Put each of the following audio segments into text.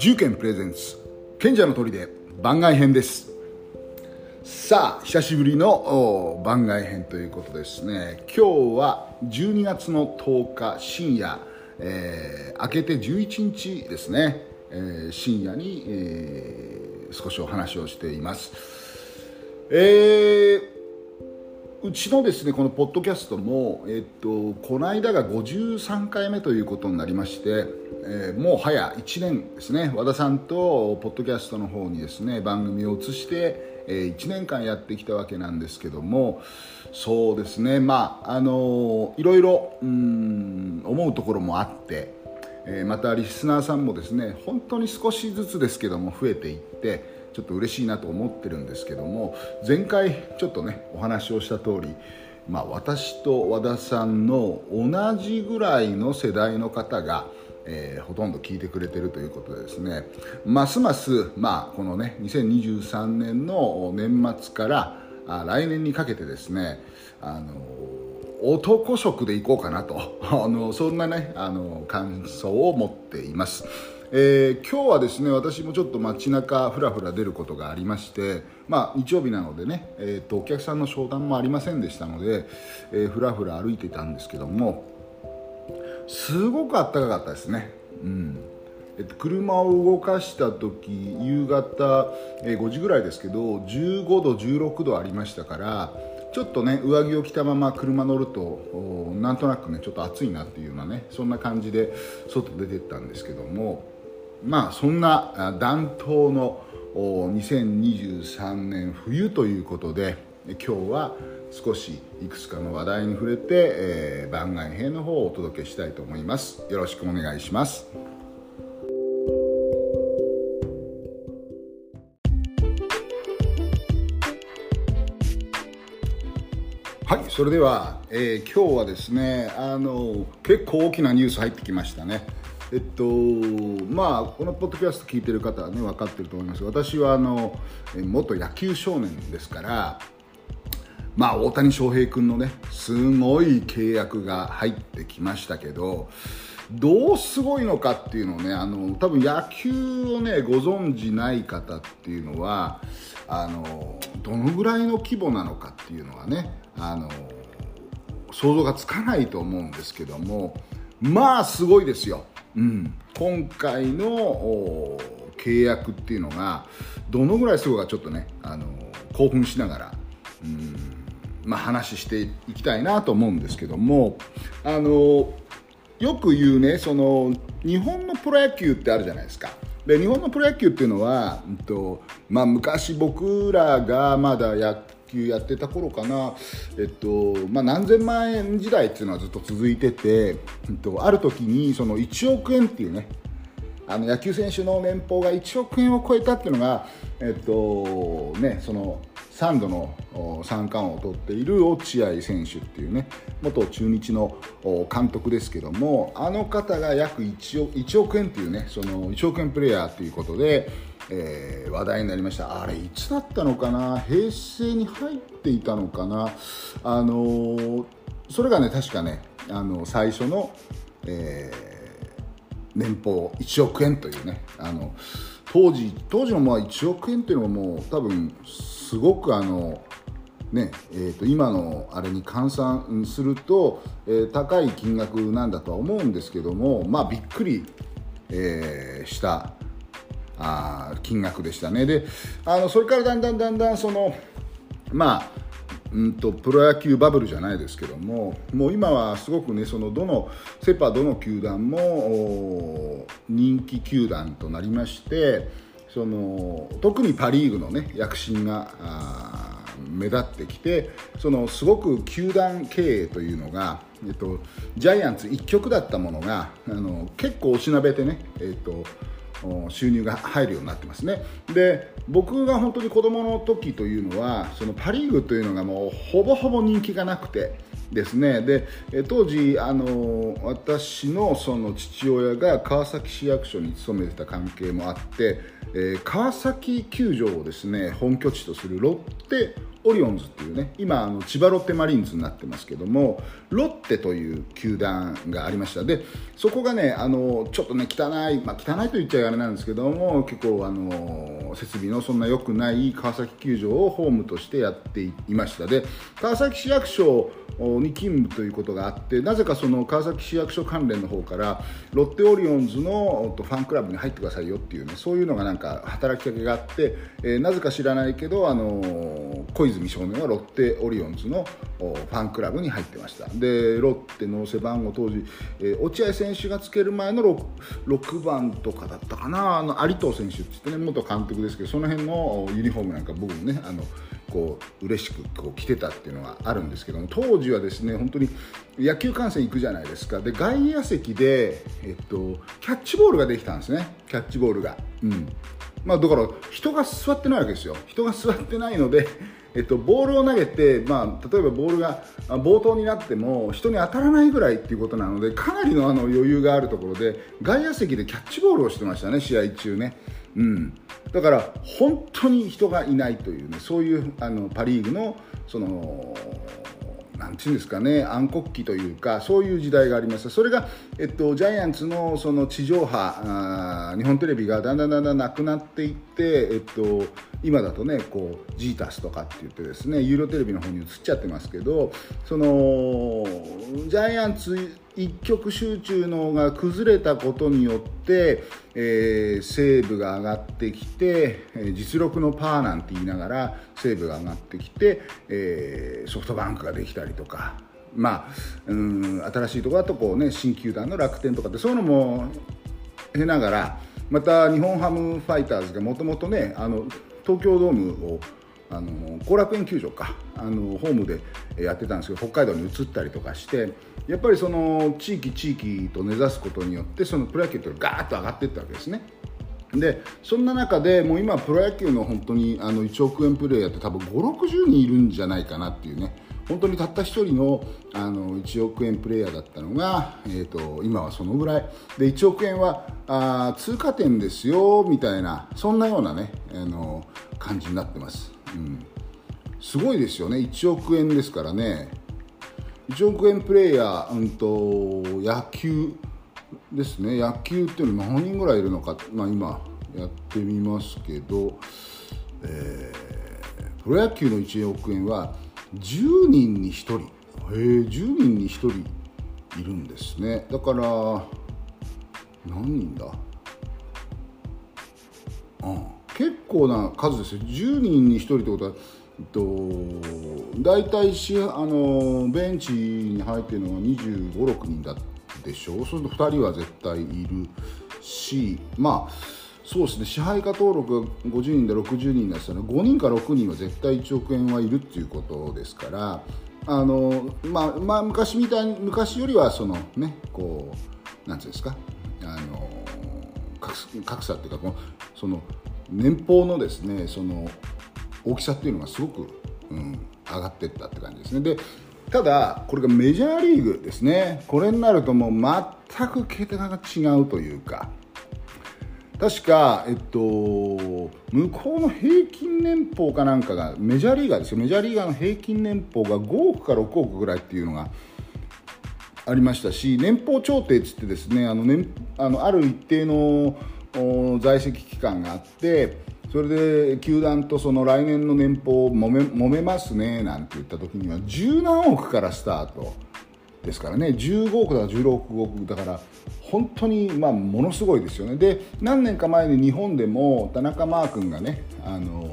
重剣プレゼンツ賢者の鳥で番外編です。さあ久しぶりの番外編ということですね。今日は12月の10日深夜、えー、明けて11日ですね、えー、深夜に、えー、少しお話をしています。えーうちのですねこのポッドキャストも、えっと、この間が53回目ということになりまして、えー、もう早1年ですね。和田さんとポッドキャストの方にですね番組を移して、えー、1年間やってきたわけなんですけどもそうですね。まああのいろいろうん思うところもあって、えー、またリスナーさんもですね本当に少しずつですけども増えていってちょっと嬉しいなと思ってるんですけども前回ちょっとねお話をした通りまあ、私と和田さんの同じぐらいの世代の方が、えー、ほとんど聞いてくれてるということでですねますます、まあ、このね2023年の年末からあ来年にかけてですねあの男色でいこうかなとあのそんなねあの感想を持っています。えー、今日はですね私もちょっと街中ふらふら出ることがありまして、まあ、日曜日なのでね、えーと、お客さんの商談もありませんでしたので、えー、ふらふら歩いてたんですけどもすごく暖かかったですね。うんえっと、車を動かした時夕方、えー、5時ぐらいですけど15度16度ありましたからちょっとね上着を着たまま車乗るとなんとなくねちょっと暑いなっていうようなねそんな感じで外出てったんですけどもまあそんな暖冬の2023年冬ということで今日は少しいくつかの話題に触れて、えー、番外編の方をお届けしたいと思います。よろしくお願いします。はいそれでは、えー、今日はですねあの結構大きなニュース入ってきましたね。えっとまあこのポッドキャスト聞いてる方はね分かってると思います私はあの元野球少年ですからまあ大谷翔平君のねすごい契約が入ってきましたけどどうすごいのかっていうのをねあの多分野球をねご存じない方っていうのはあのどのぐらいの規模なのかっていうのはねあの想像がつかないと思うんですけどもまあすごいですよ。うん、今回の契約っていうのがどのぐらいすごいかちょっとねあの興奮しながら、うんまあ、話していきたいなと思うんですけどもあのよく言うねその日本のプロ野球ってあるじゃないですか。で日本のプロ野球っていうのは、うんとまあ、昔僕らがまだ野球やってた頃かな、えっとまあ、何千万円時代っていうのはずっと続いてて、えっと、ある時にその1億円っていうねあの野球選手の年俸が1億円を超えたっていうのが、えっとね、その3度の三冠王を取っている落合選手っていうね元中日の監督ですけどもあの方が約 1, 億 ,1 億円っていうねその1億円プレーヤーということでえー、話題になりました。あれいつだったのかな？平成に入っていたのかな？あのー、それがね確かねあの最初の、えー、年俸1億円というねあの当時当時のまあ1億円っていうのはもう多分すごくあのねえー、と今のあれに換算すると、えー、高い金額なんだとは思うんですけどもまあびっくり、えー、したあ金額でしたね。であのそれからだんだんだんだんそのまあうんとプロ野球バブルじゃないですけどももう今はすごくねそのどのセ・パどの球団も人気球団となりましてその特にパ・リーグのね躍進が目立ってきてそのすごく球団経営というのが、えっと、ジャイアンツ一極だったものがあの結構おしなべてね、えっと収入が入るようになってますね。で僕が本当に子供の時というのはそのパ・リーグというのがもうほぼほぼ人気がなくてですね。で当時あの私のその父親が川崎市役所に勤めてた関係もあって、えー、川崎球場をですね本拠地とするロッテオリオンズっていうね今あの千葉ロッテマリーンズになってますけどもロッテという球団がありました。でそこがねあのちょっとね汚い、まあ、汚いと言っちゃあれなんですけども結構あの設備のそんな良くない川崎球場をホームとしてやっていました。で川崎市役所に勤務ということがあってなぜかその川崎市役所関連の方からロッテオリオンズのファンクラブに入ってくださいよっていうねそういうのがなんか働きかけがあって、えー、なぜか知らないけどあの小泉少年はロッテオリオンズのファンクラブに入ってました。でロッテの背番号当時、えー、落合選手がつける前の 6, 6番とかだったかな。あの有藤選手って言ってね元監督ですけどその辺のユニフォームなんか僕もねあのこう嬉しくこう着てたっていうのがあるんですけども当時はですね本当に野球観戦行くじゃないですか。で外野席で、えっと、キャッチボールができたんですね。キャッチボールが。うん。まあ、だから人が座ってないわけですよ。人が座ってないのでえっと、ボールを投げて、まあ、例えばボールが冒頭になっても人に当たらないぐらいっていうことなのでかなりのあの余裕があるところで外野席でキャッチボールをしてましたね試合中ね。うん、だから本当に人がいないというねそういうあのパ・リーグのそのなんていうんですかね暗黒期というかそういう時代がありました。それが、えっと、ジャイアンツのその地上波日本テレビがだんだんだんだんなくなっていって、えっと、今だとねこうジータスとかって言ってですねユーロテレビの方に移っちゃってますけどそのジャイアンツ一極集中のが崩れたことによって、えー、西武が上がってきて実力のパーなんて言いながら西武が上がってきて、えー、ソフトバンクができたりとか。まあ、うん新しいところだとこう、ね、新球団の楽天とかってそういうのも経ながらまた日本ハムファイターズがもともとねあの東京ドームをあの後楽園球場か。あのホームでやってたんですけど北海道に移ったりとかしてやっぱりその地域地域と根ざすことによってそのプロ野球ってガーッと上がっていったわけですね。でそんな中でもう今プロ野球の本当にあの1億円プレーヤーって多分560人いるんじゃないかなっていうね。本当にたった1人のあの1億円プレーヤーだったのが、えーと、今はそのぐらい。で1億円はあ通過点ですよみたいなそんなようなねあの感じになってます、うん、すごいですよね。1億円ですからね。1億円プレーヤー、うんと、野球ですね。野球っていうのは何人ぐらいいるのか、まあ、今やってみますけど、えー、プロ野球の1億円は10人に1人。へ10人に1人いるんですね。だから何人だ？あ。結構な数ですよ。10人に1人ってことはえっと、大体しあのベンチに入っているのが2 5 6人だでしょ。うそうすると2人は絶対いるしまあそうですね。支配下登録が50人で60人ですから5人か6人は絶対1億円はいるっていうことですからあの、まあ、まあ昔みたいに昔よりはそのねこうなんていうんですかあの格差っていうかこのその年俸のですねその大きさっていうのがすごく、うん、上がっていったって感じですね。でただこれがメジャーリーグですね。これになるともう全く桁が違うというか。確か、えっと、向こうの平均年俸かなんかがメジャーリーガーですよ。メジャーリーガーの平均年俸が5億か6億ぐらいっていうのがありましたし年俸調停つってですねあの年あのある一定の在籍期間があってそれで球団とその来年の年俸を揉め揉めますねなんて言った時には十何億からスタートですからね。15億だから16億だから本当にまあものすごいですよね。で何年か前に日本でも田中マー君がねあの、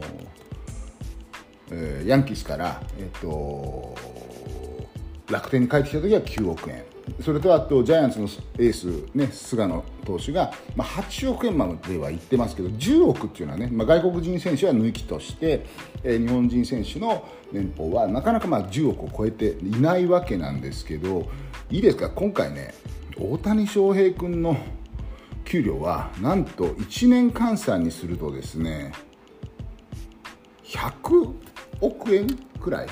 え、ヤンキースから、えっと、楽天に帰ってきた時は9億円。それとあとジャイアンツのエース、ね、菅野投手が、まあ、8億円までは言ってますけど10億っていうのはね、まあ、外国人選手は抜きとして、えー、日本人選手の年俸はなかなかまあ10億を超えていないわけなんですけどいいですか？今回ね大谷翔平君の給料はなんと1年換算にするとですね100億円くらい。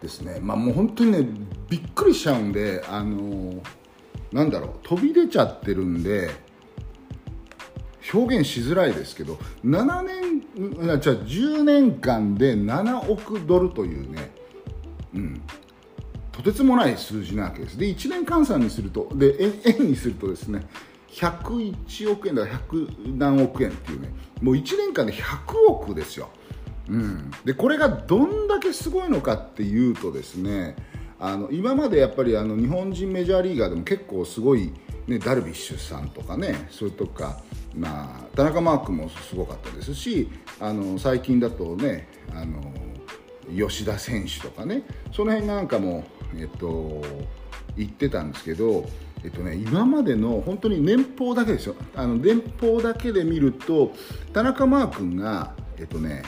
ですね、まあ、もう本当にねびっくりしちゃうんで、あのなんだろう飛び出ちゃってるんで表現しづらいですけど7年じゃあ10年間で7億ドルというね、うん、とてつもない数字なわけです。で1年換算にするとで円にするとですね101億円だから100何億円っていうねもう1年間で100億ですよ、うん、でこれがどんだけすごいのかっていうとですねあの今までやっぱりあの日本人メジャーリーガーでも結構すごい、ね、ダルビッシュさんとかねそれとか、まあ、田中マークもすごかったですしあの最近だとねあの吉田選手とかねその辺なんかも、えっと、言ってたんですけどえっとね、今までの本当に年俸だけですよ。あの年俸だけで見ると田中マー君が、えっとね、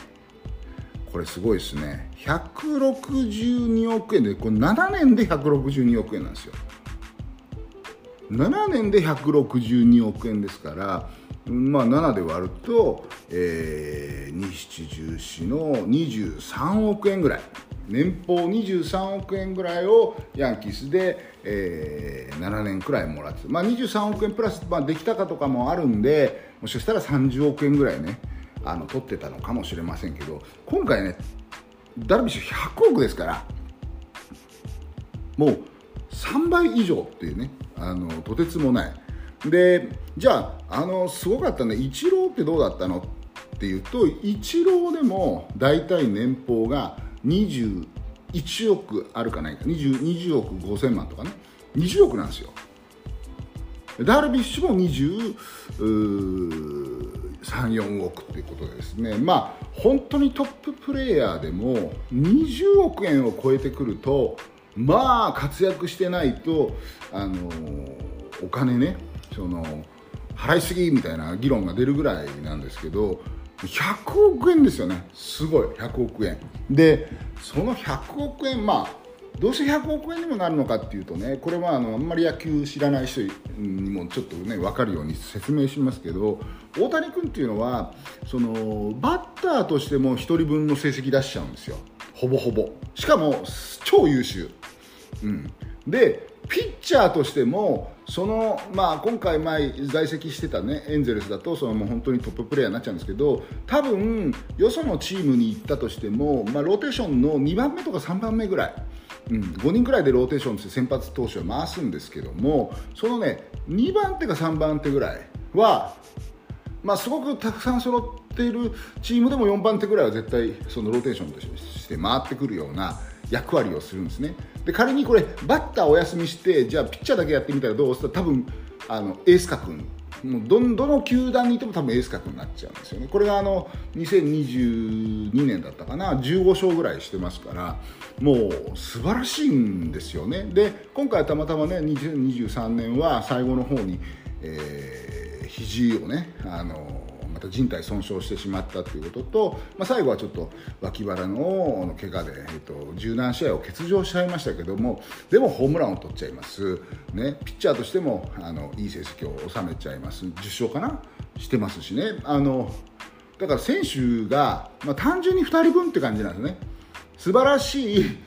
これすごいですね。162億円でこれ7年で162億円なんですよ。7年で162億円ですからまあ7で割ると、えー、2 7 1の23億円ぐらい。年俸23億円ぐらいをヤンキースで、えー、7年くらいもらってまあ、23億円プラス、まあ、できたかとかもあるんでもしかしたら30億円ぐらいねあの取ってたのかもしれませんけど今回ねダルビッシュ100億ですからもう3倍以上っていうねあのとてつもない。でじゃああのすごかったねイチローってどうだったのっていうとイチローでも大体年俸が21億あるかないか 20, 20億5000万とかね20億なんですよ。ダルビッシュも34億っていうことですね。まあ本当にトッププレーヤーでも20億円を超えてくるとまあ活躍してないとあのお金ねその払いすぎみたいな議論が出るぐらいなんですけど100億円ですよね。すごい100億円。でその100億円まあどうして100億円にもなるのかっていうとねこれはあのあんまり野球知らない人にもちょっとね分かるように説明しますけど大谷君っていうのはそのバッターとしても1人分の成績出しちゃうんですよ。ほぼほぼ。しかも超優秀、うん、でピッチャーとしてもその、まあ、今回前在籍してた、ね、エンゼルスだとそのもう本当にトッププレーヤーになっちゃうんですけど多分よそのチームに行ったとしても、まあ、ローテーションの2番目とか3番目ぐらい、うん、5人ぐらいでローテーションして先発投手を回すんですけどもそのね2番手か3番手ぐらいは、まあ、すごくたくさん揃っているチームでも4番手ぐらいは絶対そのローテーションとして回ってくるような役割をするんですね。で仮にこれバッターお休みしてじゃあピッチャーだけやってみたらどうする多分あのエース格もうどどの球団にいても多分エース格になっちゃうんですよね。これがあの2022年だったかな。15勝ぐらいしてますからもう素晴らしいんですよね。で今回たまたまね2023年は最後の方に、えー、肘をねあのまた人体損傷してしまったということと、まあ、最後はちょっと脇腹の怪我で、えっと、柔軟試合を欠場しちゃいましたけどもでもホームランを取っちゃいます、ね、ピッチャーとしてもあのいい成績を収めちゃいます。10勝かな？してますしね。あのだから選手が、まあ、単純に2人分って感じなんですね。素晴らしい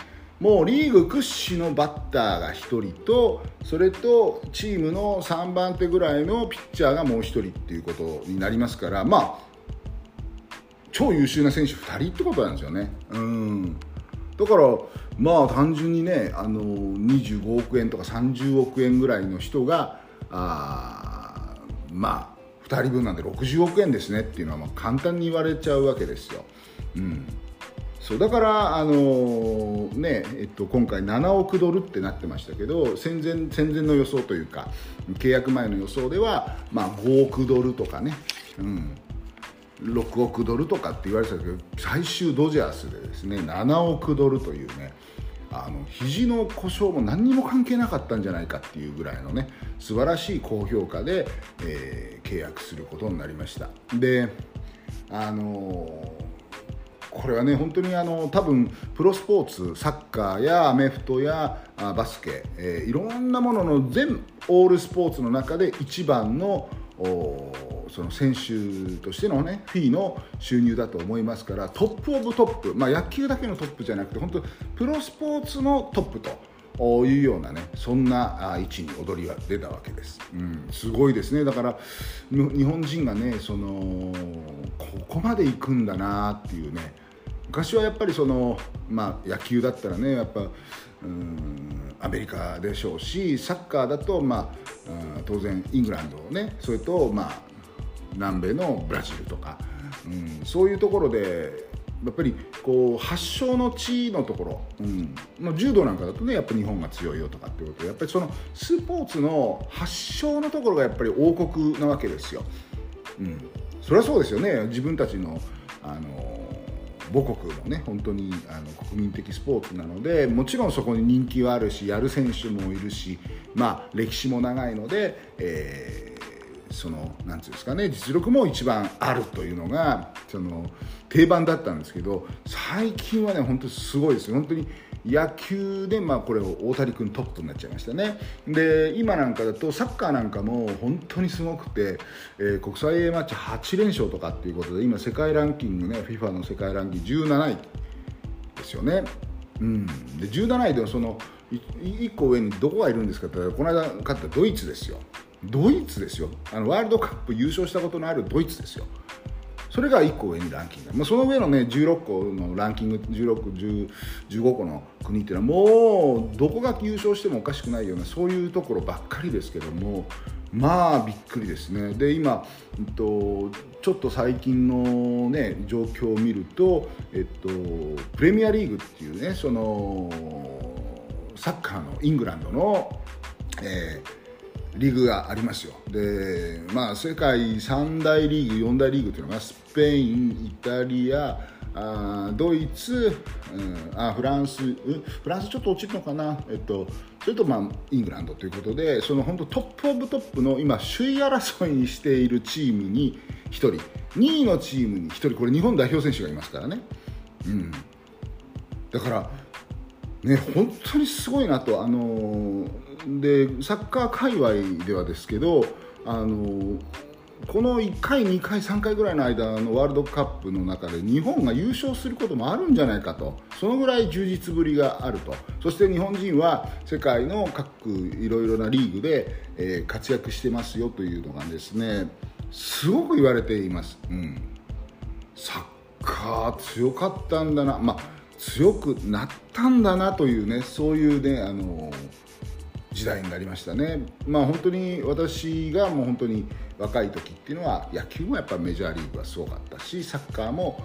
もうリーグ屈指のバッターが1人とそれとチームの3番手ぐらいのピッチャーがもう1人っていうことになりますからまあ超優秀な選手2人ってことなんですよね。うんだからまあ単純にねあの25億円とか30億円ぐらいの人があまあ2人分なんで60億円ですねっていうのはま簡単に言われちゃうわけですよ。うんそうだからあのー、ねえっと、今回7億ドルってなってましたけど戦前戦前の予想というか契約前の予想では、まあ、5億ドルとかね、うん、6億ドルとかって言われてたけど最終ドジャースでですね7億ドルというねあの肘の故障も何にも関係なかったんじゃないかっていうぐらいのね素晴らしい高評価で、えー、契約することになりました。であのこれはね本当にあの多分プロスポーツサッカーやアメフトやあバスケ、えー、いろんなものの全オールスポーツの中で一番のその選手としてのねフィーの収入だと思いますからトップオブトップ、まあ、野球だけのトップじゃなくて本当プロスポーツのトップというようなねそんな位置に踊りは出たわけです、うん、すごいですね。だから日本人がねそのここまで行くんだなっていうね昔はやっぱりその、まあ、野球だったらねやっぱうんアメリカでしょうしサッカーだと、まあ、当然イングランドねそれと、まあ、南米のブラジルとか、うん、そういうところでやっぱりこう発祥の地のところ、うん、柔道なんかだとねやっぱ日本が強いよとかってことでやっぱりそのスポーツの発祥のところがやっぱり王国なわけですよ。うん、それはそうですよね自分たちのあの母国のね本当にあの国民的スポーツなのでもちろんそこに人気はあるしやる選手もいるしまあ歴史も長いので、えーそのなんていうんですかね実力も一番あるというのがその定番だったんですけど最近はね本当にすごいですよ。本当に野球で、まあ、これを大谷君トップになっちゃいましたね。で今なんかだとサッカーなんかも本当にすごくて、えー、国際 A マッチ8連勝とかっていうことで今世界ランキングね FIFA の世界ランキング17位ですよね、うん、で17位でもその1個上にどこがいるんですかってこの間勝ったドイツですよ。ドイツですよ。あのワールドカップ優勝したことのあるドイツですよ。それが1個上にランキング、まあ、その上のね16個のランキング1615個の国っていうのはもうどこが優勝してもおかしくないようなそういうところばっかりですけどもまあびっくりですね。で今、えっと、ちょっと最近の、ね、状況を見ると、えっと、プレミアリーグっていうねそのサッカーのイングランドの、えーリーグがありますよ。で、まあ、世界三大リーグ4大リーグというのがスペインイタリアあドイツ、うん、あフランス、うん、フランスちょっと落ちるのかな、えっと、それと、まあ、イングランドということでその本当トップオブトップの今首位争いにしているチームに1人。2位のチームに1人。これ日本代表選手がいますからね、うん、だからね本当にすごいなと。あのでサッカー界隈ではですけどあのこの1回、2回、3回ぐらいの間のワールドカップの中で日本が優勝することもあるんじゃないかと。そのぐらい充実ぶりがあると。そして日本人は世界の各いろいろなリーグで、え、活躍してますよというのがですねすごく言われています、うん、サッカー強かったんだな、まあ、強くなったんだなというねそういうねあの時代になりましたね、まあ、本当に私がもう本当に若い時っていうのは野球もやっぱメジャーリーグはすごかったしサッカーも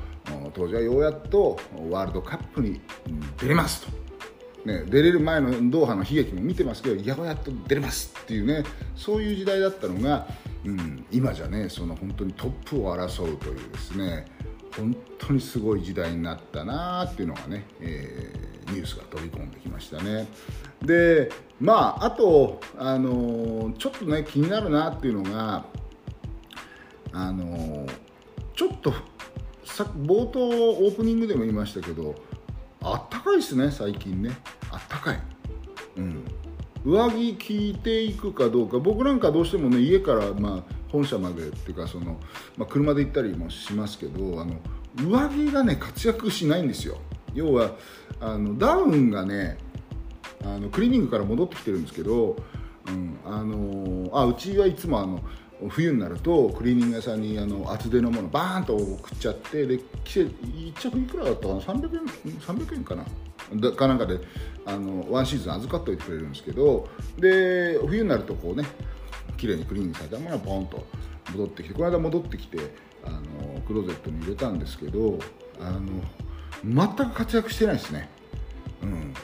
当時はようやっとワールドカップに出れますと、ね、出れる前のドーハの悲劇も見てますけどようやっと出れますっていうねそういう時代だったのが、うん、今じゃねその本当にトップを争うというですね本当にすごい時代になったなっていうのがね、えー、ニュースが飛び込んできましたね。でまああと、あのちょっとね気になるなっていうのが、あのちょっとさ冒頭オープニングでも言いましたけどあったかいですね最近ねあったかい。うん上着着いていくかどうか僕なんかどうしてもね家からまあ本社までっていうかその、まあ、車で行ったりもしますけどあの上着がね活躍しないんですよ。要はあのダウンがねあのクリーニングから戻ってきてるんですけど、うん、あのあうちはいつもあの冬になるとクリーニング屋さんにあの厚手のものバーンと送っちゃってで着て1着いくらだったかな？300円 ,300 円かな？だかなんかであのワンシーズン預かっておいてくれるんですけどで冬になるとこうね綺麗にクリーニングされたものがポンと戻ってきてこの間戻ってきてあのクローゼットに入れたんですけどあの全く活躍してないですね。うん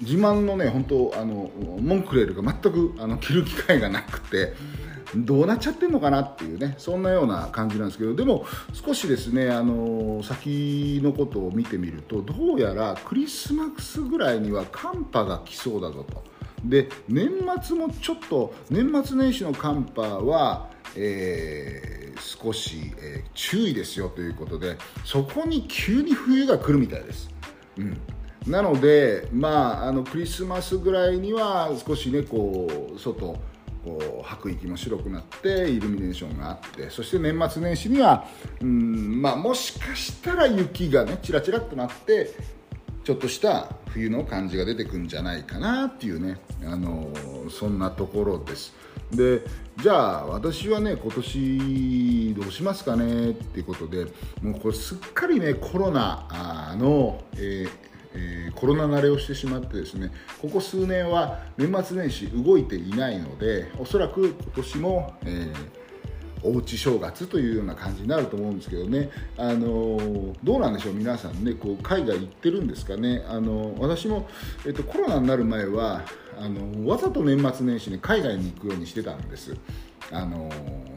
自慢のね本当あのモンクレールが全くあの着る機会がなくてどうなっちゃってんのかなっていうねそんなような感じなんですけどでも少しですねあの先のことを見てみるとどうやらクリスマスぐらいには寒波が来そうだぞと。で年末もちょっと年末年始の寒波は、えー、少し、えー、注意ですよということでそこに急に冬が来るみたいです。うんなので、まあ、あのクリスマスぐらいには少しねこう外こう吐く息も白くなってイルミネーションがあってそして年末年始にはうん、まあ、もしかしたら雪がねちらちらっとなってちょっとした冬の感じが出てくんじゃないかなっていうね、あのそんなところです。でじゃあ私はね今年どうしますかねっていうことでもうこれすっかりねコロナの、えーえー、コロナ慣れをしてしまってですねここ数年は年末年始動いていないのでおそらく今年も、えーおうち正月というような感じになると思うんですけどね、あのどうなんでしょう、皆さんね、こう海外行ってるんですかね、あの私も、えっと、コロナになる前はあの、わざと年末年始に海外に行くようにしてたんです。あの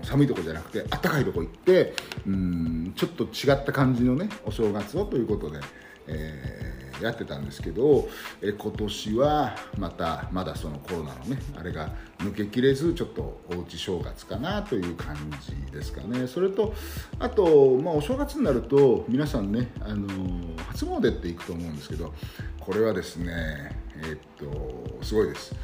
寒いとこじゃなくて暖かいとこ行ってうんちょっと違った感じのねお正月をということで、えーやってたんですけど、え今年はまたまだそのコロナのねあれが抜けきれずちょっとおうち正月かなという感じですかね。それとあと、まあ、お正月になると皆さんね、あの初詣って行くと思うんですけどこれはですねえっとすごいです。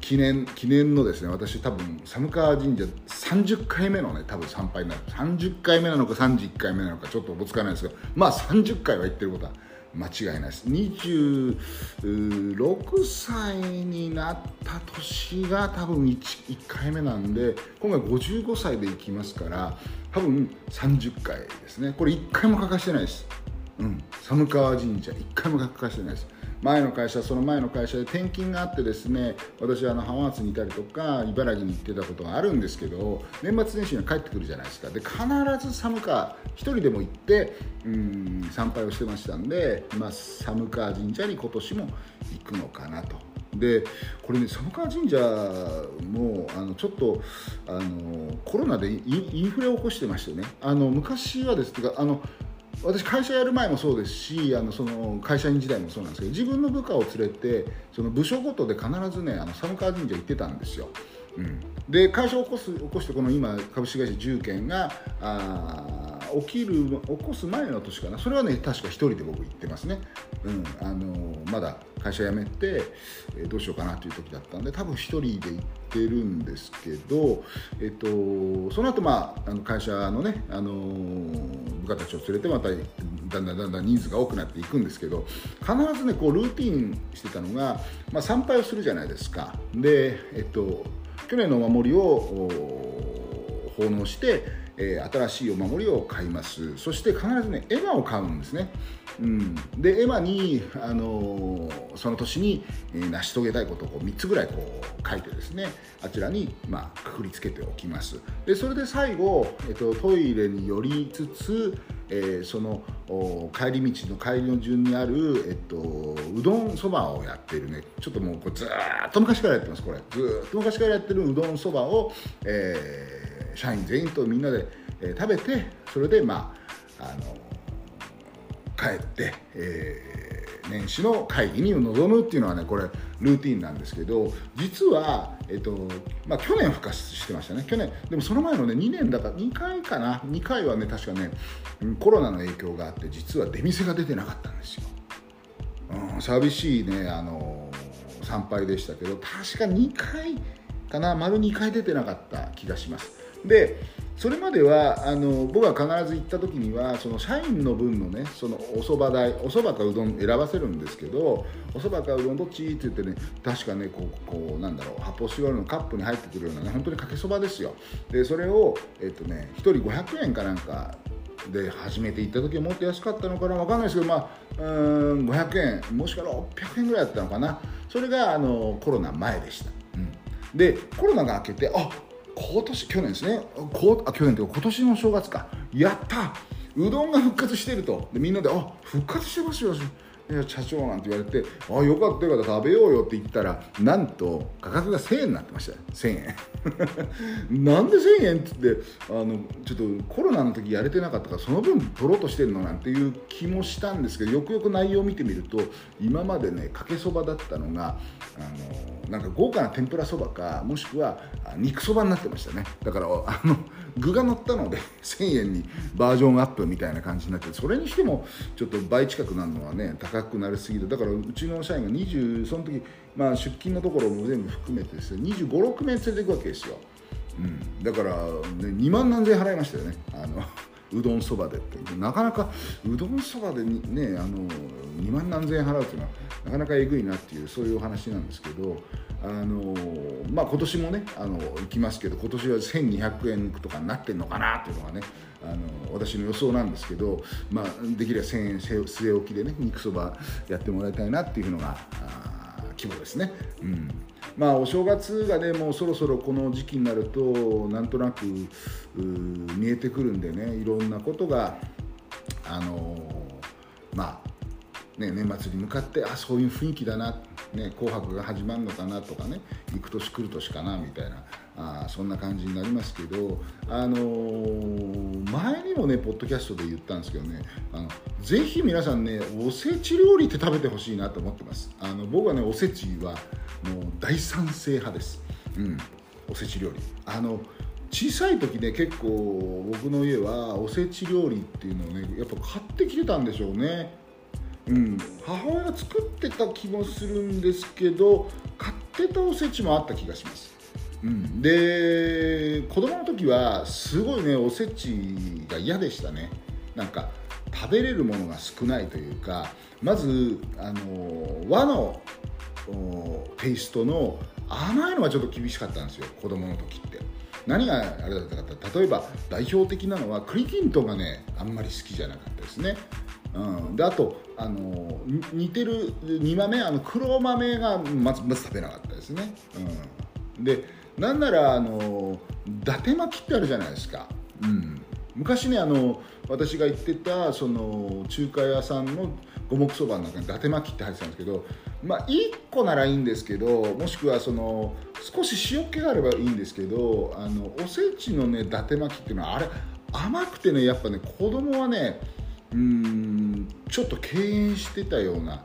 記念記念のですね私多分寒川神社30回目のね多分参拝になる。30回目なのか31回目なのかちょっとおぼつかないですがまあ30回は行ってることは間違いないです。26歳になった年が多分 1, 1回目なんで今回55歳で行きますから多分30回ですね。これ1回も欠かしてないです。うん。寒川神社1回も欠かしてないです。前の会社その前の会社で転勤があってですね私はあの浜松にいたりとか茨城に行ってたことがあるんですけど年末年始には帰ってくるじゃないですか。で必ず寒川1人でも行ってうん参拝をしてましたんで、まあ、寒川神社に今年も行くのかなと。でこれね寒川神社もあのちょっとあのコロナでインフレを起こしてましてね。あの昔はですあの私会社やる前もそうですしあのその会社員時代もそうなんですけど自分の部下を連れてその部署ごとで必ずねあの寒川神社行ってたんですよ。うん、で会社を起こす起こしてこの今株式会社重建があ起きる起こす前の年かな。それはね確か1人で僕行ってますね、うん、あのまだ会社辞めて、えー、どうしようかなという時だったんで多分1人で行ってるんですけど、えっと、その後、まああの会社のね、あの部下たちを連れてまただんだんだんだん人数が多くなっていくんですけど必ずねこうルーティンしてたのが、まあ、参拝をするじゃないですか。で、えっと、去年のお守りを奉納してえー、新しいお守りを買います。そして必ずね絵馬を買うんですね、うん、で絵馬に、あのー、その年に、えー、成し遂げたいことをこう3つぐらいこう書いてですねあちらに、まあ、くくりつけておきます。でそれで最後、えーと、トイレに寄りつつえー、その帰り道の帰りの順にある、えっと、うどんそばをやってるね。ちょっともうこれずっと昔からやってますこれ。ずっと昔からやってるうどんそばを、えー社員全員とみんなで、えー、食べてそれでまああの帰って、えー、年始の会議に臨むっていうのはねこれルーティンなんですけど実は、えっとまあ、去年復活してましたね。去年でもその前のね2年だから2回かな？2回はね確かねコロナの影響があって実は出店が出てなかったんですよ、うん、寂しいねあの参拝でしたけど確か2回かな？丸2回出てなかった気がします。でそれまではあの僕は必ず行った時にはその社員の分のねそのお蕎麦代お蕎麦かうどん選ばせるんですけどお蕎麦かうどんどっちって言ってね確かねこうこうなんだろう発泡スチロールのカップに入ってくるようなね本当にかけそばですよ。でそれをえっとね1人500円かなんかで初めて行った時はもっと安かったのかな分かんないですけどまあうん500円もしくは600円ぐらいだったのかな。それがあのコロナ前でした、うん、でコロナが明けてあ今年去年ですね。こあ去年というか今年の正月か。やった。うどんが復活してると。でみんなで「あ復活してますよ」社長なんて言われて「あよかったよかった。食べようよ」って言ったらなんと価格が1000円になってましたよ。1000円。なんで1000円って言ってあのちょっとコロナの時やれてなかったからその分取ろうとしてるのなんていう気もしたんですけどよくよく内容を見てみると今までねかけそばだったのがあのなんか豪華な天ぷらそばかもしくは肉そばになってましたね。だからあの具が乗ったので 1000円にバージョンアップみたいな感じになってそれにしてもちょっと倍近くなるのはね高くなりすぎるだからうちの社員が20その時、まあ、出勤のところも全部含めてですね2 5 6名連れていくわけですよ、うん、だから、ね、2万何千払いましたよね。あのうどんそばでって。なかなかうどんそばでねあの2万何千円払うっていうのはなかなかえぐいなっていうそういうお話なんですけどあのまあ今年もねあの行きますけど今年は1200円とかになってるのかなっていうのがねあの私の予想なんですけど、まあ、できれば1000円据え置きでね肉そばやってもらいたいなっていうのが規模ですね。うんまあ、お正月がねもうそろそろこの時期になるとなんとなく見えてくるんでねいろんなことがあのまあね年末に向かってあそういう雰囲気だな、ね、紅白が始まるのかなとかね行く年来る年かなみたいなあそんな感じになりますけど、あのー、前にもねポッドキャストで言ったんですけどねあのぜひ皆さんねおせち料理って食べてほしいなと思ってます。あの僕はねおせちはもう大賛成派です、うん、おせち料理。あの小さい時ね結構僕の家はおせち料理っていうのをねやっぱ買ってきてたんでしょうね。うん、母親が作ってた気もするんですけど買ってたおせちもあった気がします。うん、で子供の時はすごいねおせちが嫌でしたね。なんか食べれるものが少ないというかまずあの和のテイストの甘いのはちょっと厳しかったんですよ子供の時って。何があれだったかって例えば代表的なのは栗きんとんがねあんまり好きじゃなかったですね。うん、であとあの似てる煮豆あの黒豆がまずまず食べなかったですね、うん、でなんならあの伊達巻きってあるじゃないですか、うん、昔ねあの私が行ってたその中華屋さんの五目そばの中に伊達巻きって入ってたんですけどまあ1個ならいいんですけどもしくはその少し塩気があればいいんですけどあのおせちのね伊達巻きっていうのはあれ甘くてねやっぱね子供はねうんちょっと敬遠してたような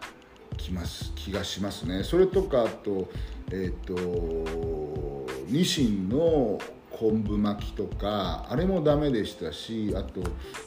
気ます気がしますね。それとかあとえっ、ー、とニシンの昆布巻きとかあれもダメでしたしあと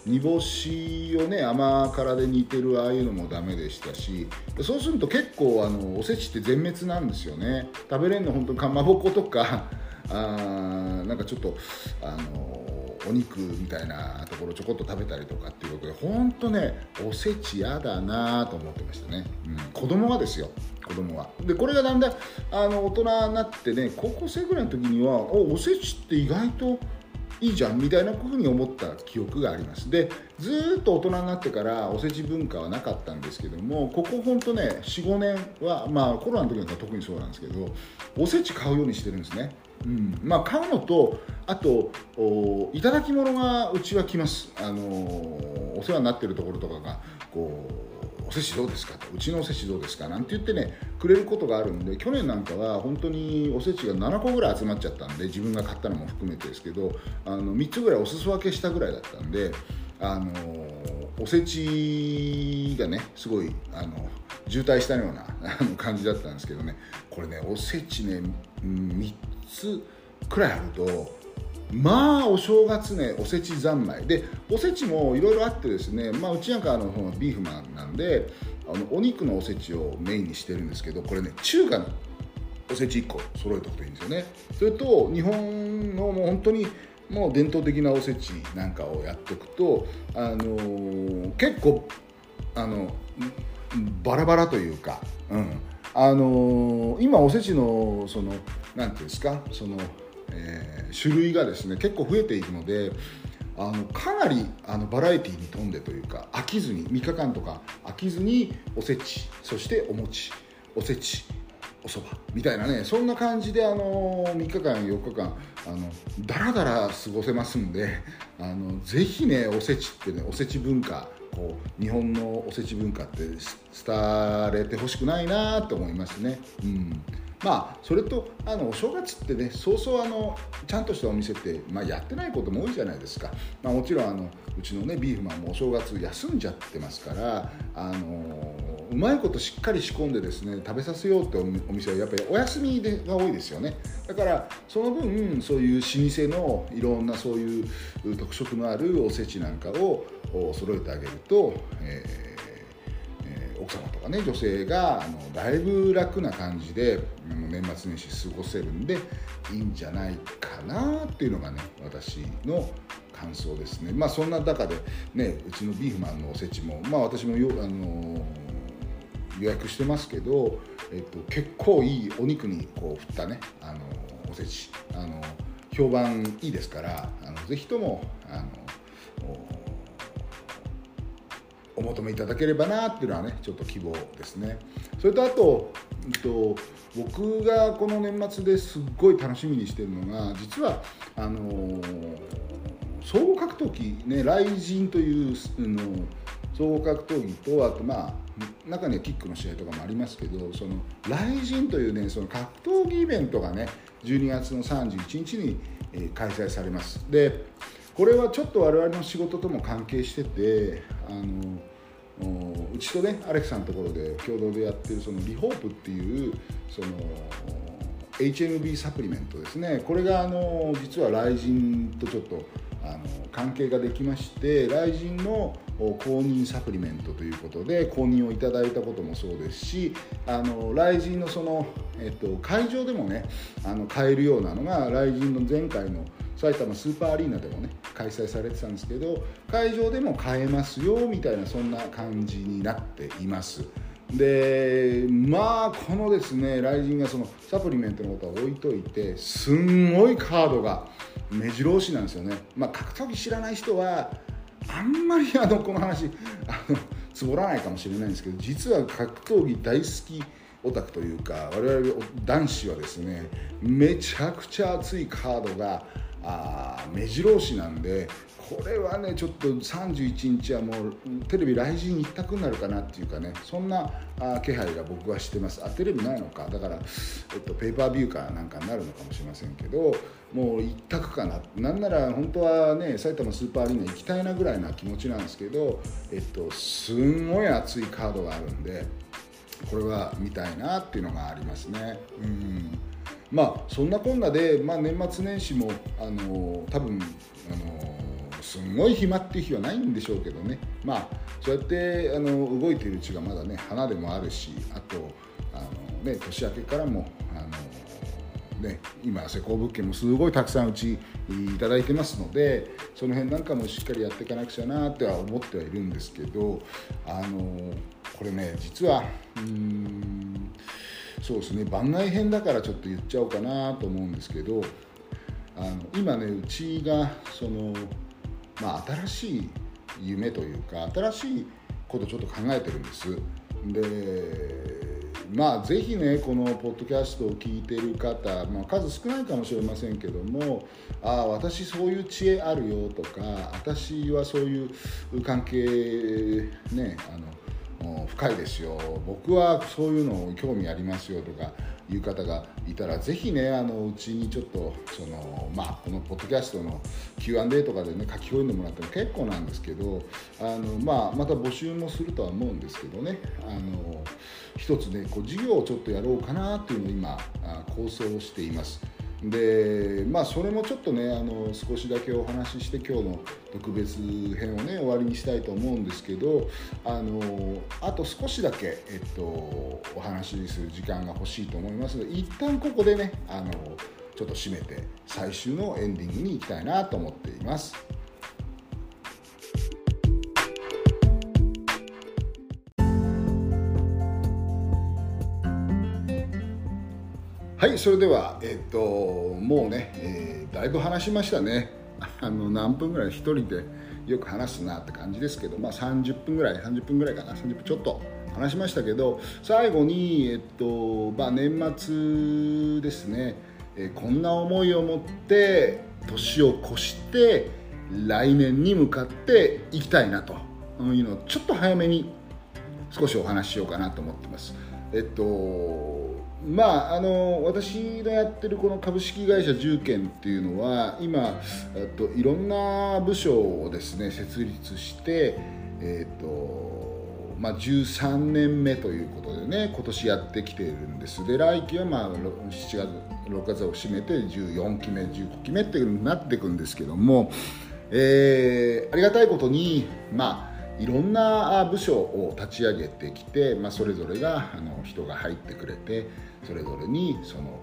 煮干しをね甘辛で煮てるああいうのもダメでしたしそうすると結構あのおせちって全滅なんですよね。食べれるの本当にかまぼことかあなんかちょっとあのお肉みたいなところちょこっと食べたりとかっていうことで本当ねおせち嫌だなと思ってましたね、うん、子供はですよ子供は。でこれがだんだんあの大人になってね高校生ぐらいの時にはおおせちって意外といいじゃんみたいなふうに思った記憶があります。でずっと大人になってからおせち文化はなかったんですけどもここほんとね45年はまあコロナの時なんか特にそうなんですけどおせち買うようにしてるんですね。うん。まあ、買うのとあといただき物がうちは来ます。あのお世話になってるところとかがこうおせちどうですかと。うちのおせちどうですか。なんて言ってねくれることがあるんで去年なんかは本当におせちが7個ぐらい集まっちゃったんで自分が買ったのも含めてですけどあの3つぐらいお裾分けしたぐらいだったんであのおせちがねすごいあの渋滞したような感じだったんですけどね。これねおせちね3つくらいあるとまあお正月ねおせち三昧。でおせちもいろいろあってですね、まあ、うちなんかあのビーフマンなんであのお肉のおせちをメインにしてるんですけどこれね中華のおせち1個揃えておくといいんですよね。それと日本のもう本当にもう伝統的なおせちなんかをやっておくと、あのー、結構あのバラバラというか、うん。あのー、今おせちのその何ていうんですか？その、えー、種類がですね結構増えているのであのかなりあのバラエティーに富んでというか飽きずに3日間とか飽きずにおせちそしてお餅おせちおそばみたいなねそんな感じであの3日間4日間あのだらだら過ごせますんであのぜひねおせちってねおせち文化こう日本のおせち文化って伝われてほしくないなと思いますね。うんまあそれとあのお正月ってねそうそうあのちゃんとしたお店って、まあ、やってないことも多いじゃないですか、まあ、もちろんあのうちのねビーフマンもお正月休んじゃってますからあのうまいことしっかり仕込んでですね食べさせようってお店はやっぱりお休みでが多いですよね。だからその分そういう老舗のいろんなそういう特色のあるおせちなんかを揃えてあげると、えー奥様とかね女性があのだいぶ楽な感じで年末年始過ごせるんでいいんじゃないかなっていうのがね私の感想ですね。まあそんな中でねうちのビーフマンのおせちもまあ私もよあの予約してますけど、えっと、結構いいお肉にこう振ったねあのおせち。あの評判いいですからあのぜひともあのお求めいただければなっていうのはねちょっと希望ですね。それとあと、えっと、僕がこの年末ですっごい楽しみにしてるのが実はあの総合格闘技ね雷神というの総合格闘技とあとまあ中にはキックの試合とかもありますけどその雷神というねその格闘技イベントがね12月の31日に、え開催されます。でこれはちょっと我々の仕事とも関係しててあのうちとねアレクさんのところで共同でやってるそのリホープっていうその HMB サプリメントですね。これがあの実は雷神とちょっとあの関係ができまして雷神の公認サプリメントということで公認をいただいたこともそうですしあの雷神のその、えっと、会場でもねあの買えるようなのが雷神の前回の埼玉スーパーアリーナでもね開催されてたんですけど会場でも買えますよみたいなそんな感じになっています。でまあこのですね雷神がそのサプリメントのことは置いといてすんごいカードが目白押しなんですよね。まあ、格闘技知らない人はあんまりあのこの話あのつぼらないかもしれないんですけど実は格闘技大好きオタクというか我々男子はですねめちゃくちゃ熱いカードがあ目白押しなんでこれはねちょっと31日はもうテレビ来神一択になるかなっていうかねそんなあ気配が僕はしてます。あテレビないのか。だから、えっと、ペーパービューかなんかになるのかもしれませんけどもう一択かな。なんなら本当はね埼玉スーパーアリーナ行きたいなぐらいな気持ちなんですけど、えっと、すんごい熱いカードがあるんでこれは見たいなっていうのがありますね。うん。まあそんなこんなで、まあ、年末年始もあの多分あのすんごい暇っていう日はないんでしょうけどね。まあそうやってあの動いてるうちがまだね花でもあるしあとあの、ね、年明けからもあの、ね、今施工物件もすごいたくさんうちいただいてますのでその辺なんかもしっかりやっていかなくちゃなっては思ってはいるんですけどあのこれね実はうんそうですね。番外編だからちょっと言っちゃおうかなと思うんですけどあの今ねうちがそのまあ、新しい夢というか新しいことちょっと考えてるんです。でまあぜひねこのポッドキャストを聞いてる方、まあ、数少ないかもしれませんけどもああ私そういう知恵あるよとか私はそういう関係ねあの深いですよ僕はそういうの興味ありますよとかいう方がいたらぜひねあのうちにちょっとその、まあ、このポッドキャストの Q&A とかでね書き込んでもらっても結構なんですけどあの、まあ、また募集もするとは思うんですけどねあの一つねこう事業をちょっとやろうかなっていうのを今構想しています。でまあそれもちょっとねあの少しだけお話しして今日の特別編をね終わりにしたいと思うんですけどあのあと少しだけ、えっと、お話しする時間が欲しいと思いますので一旦ここでねあのちょっと締めて最終のエンディングに行きたいなと思っています。はいそれではえっ、ともうね、えー、だいぶ話しましたね あの何分ぐらい1人でよく話すなって感じですけどまあ30分ぐらい30分ぐらいかな30分ちょっと話しましたけど最後にえっとまあ年末ですね、え、こんな思いを持って年を越して来年に向かっていきたいなというのをちょっと早めに少しお話ししようかなと思ってます。えっとまあ、あの私のやってるこの株式会社重建っていうのは今といろんな部署をですね設立して、えーとまあ、13年目ということでね今年やってきているんです。で来期はまあ7月6月を締めて14期目15期目っていうになっていくんですけども、えー、ありがたいことにまあいろんな部署を立ち上げてきて、まあ、それぞれがあの人が入ってくれてそれぞれにその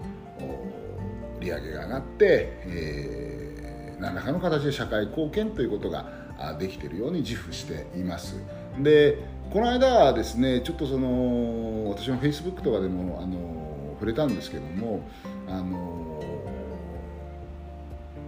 売上げが上がって、えー、何らかの形で社会貢献ということができているように自負しています。でこの間ですねちょっとその私のフェイスブックとかでもあの触れたんですけどもあの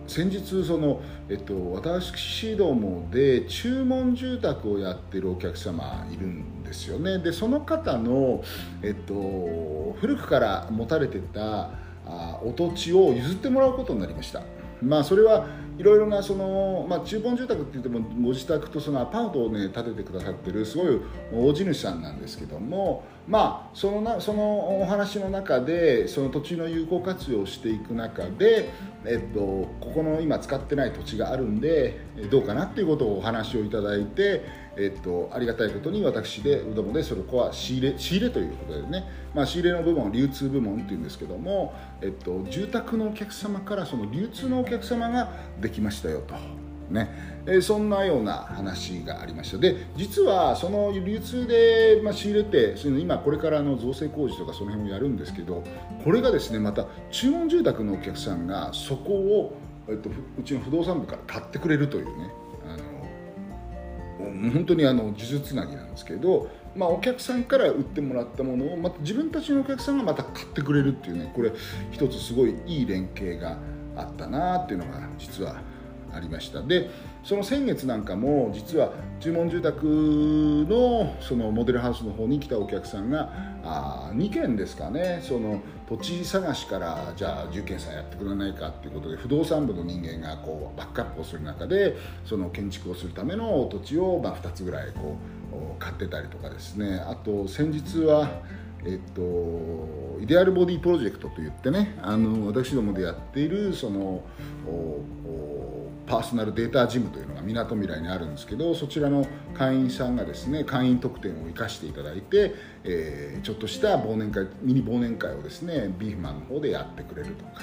先日その、えっと、私どもで注文住宅をやってるお客様いるんですよね。でその方の、えっと、古くから持たれてたあお土地を譲ってもらうことになりました。まあそれはいろいろなその、まあ、中盆住宅って言ってもご自宅とそのアパートをね建ててくださってるすごい大地主さんなんですけどもまあそのなそのお話の中でその土地の有効活用をしていく中で、えっと、ここの今使ってない土地があるんでどうかなっていうことをお話をいただいてえっと、ありがたいことに私でうどもでそこは仕入れ仕入れということでね、まあ、仕入れの部門流通部門っていうんですけども、えっと、住宅のお客様からその流通のお客様ができましたよと。ね。えー、そんなような話がありました。で実はその流通で、まあ、仕入れてその今これからの造成工事とかその辺をやるんですけどこれがですねまた注文住宅のお客さんがそこを、えっと、うちの不動産部から買ってくれるというね。本当にあの呪術つなぎなんですけど、まあ、お客さんから売ってもらったものをまた自分たちのお客さんがまた買ってくれるっていうねこれ一つすごいいい連携があったなっていうのが実はありました。でその先月なんかも実は注文住宅のそのモデルハウスの方に来たお客さんがあ2件ですかね。その土地探しからじゃあ重建さんやってくれないかっていうことで不動産部の人間がこうバックアップをする中でその建築をするための土地をまあ2つぐらいこう買ってたりとかですね。あと先日はえっと、イデアルボディプロジェクトといってねあの私どもでやっているそのおおパーソナルデータジムというのがみなとみらいにあるんですけどそちらの会員さんがですね会員特典を生かしていただいて、えー、ちょっとした忘年会ミニ忘年会をですねビーフマンの方でやってくれるとか。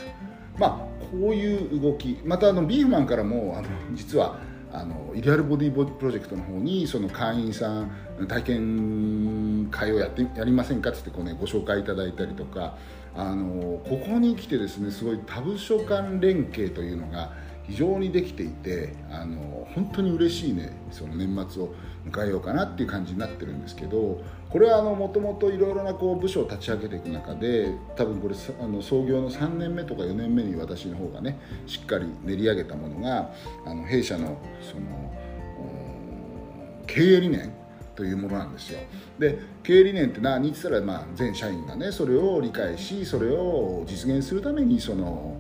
まあこういう動き。またあのビーフマンからもあの実はあのイデアルボディボディプロジェクトの方にその会員さん体験会をやってやりませんかってこう、ね、ご紹介いただいたりとかあのここに来てですねすごい他部署間連携というのが非常にできていてあの本当に嬉しいねその年末を迎えようかなっていう感じになってるんですけどこれはもともといろいろなこう部署を立ち上げていく中で多分これあの創業の3年目とか4年目に私の方がねしっかり練り上げたものがあの弊社のその経営理念というものなんですよ。で経営理念って何って言ったら、まあ、全社員がねそれを理解しそれを実現するためにその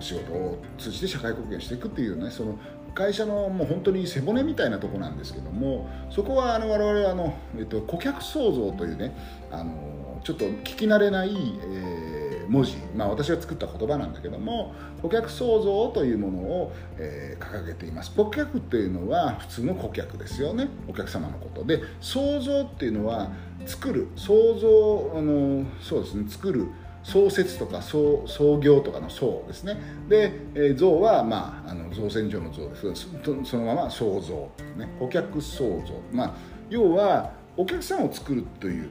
仕事を通じて社会貢献していくっていうねその会社のもう本当に背骨みたいなとこなんですけどもそこはあの我々はあの、えっと、顧客創造というねあのちょっと聞き慣れない、えー、文字、まあ、私が作った言葉なんだけども顧客創造というものを、えー、掲げています。顧客っていうのは普通の顧客ですよね。お客様のこと。で創造っていうのは作る。創造あのそうですね作る。創設とか創創業とかの創ですね。で、えー、造は、まあ、あの造船所の造です。そのまま創造、ね、顧客創造、まあ、要はお客さんを作るという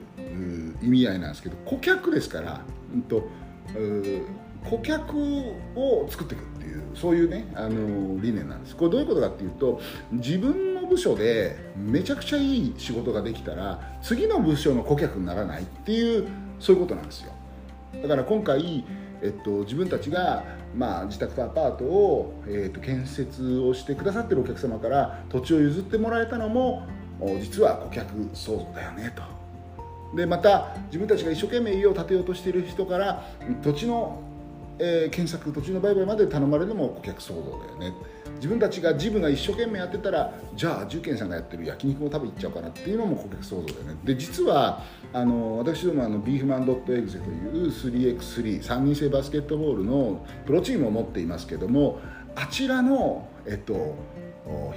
意味合いなんですけど顧客ですから、うんと、顧客を作っていくっていうそういうねあの理念なんです。これどういうことかっていうと自分の部署でめちゃくちゃいい仕事ができたら次の部署の顧客にならないっていうそういうことなんですよ。だから今回、えっと、自分たちが、まあ、自宅とアパートを、えっと、建設をしてくださってるお客様から土地を譲ってもらえたのも実は顧客創造だよねと。でまた自分たちが一生懸命家を建てようとしている人から土地の、えー、検索土地の売買まで頼まれるのも顧客創造だよね。自分たちが自分が一生懸命やってたらじゃあ重慶さんがやってる焼肉も食べ行っちゃおうかなっていうのも顧客創造だよね。で実はあの私どもあのビーフマンドットエグゼという 3x33 人制バスケットボールのプロチームを持っていますけどもあちらのえっと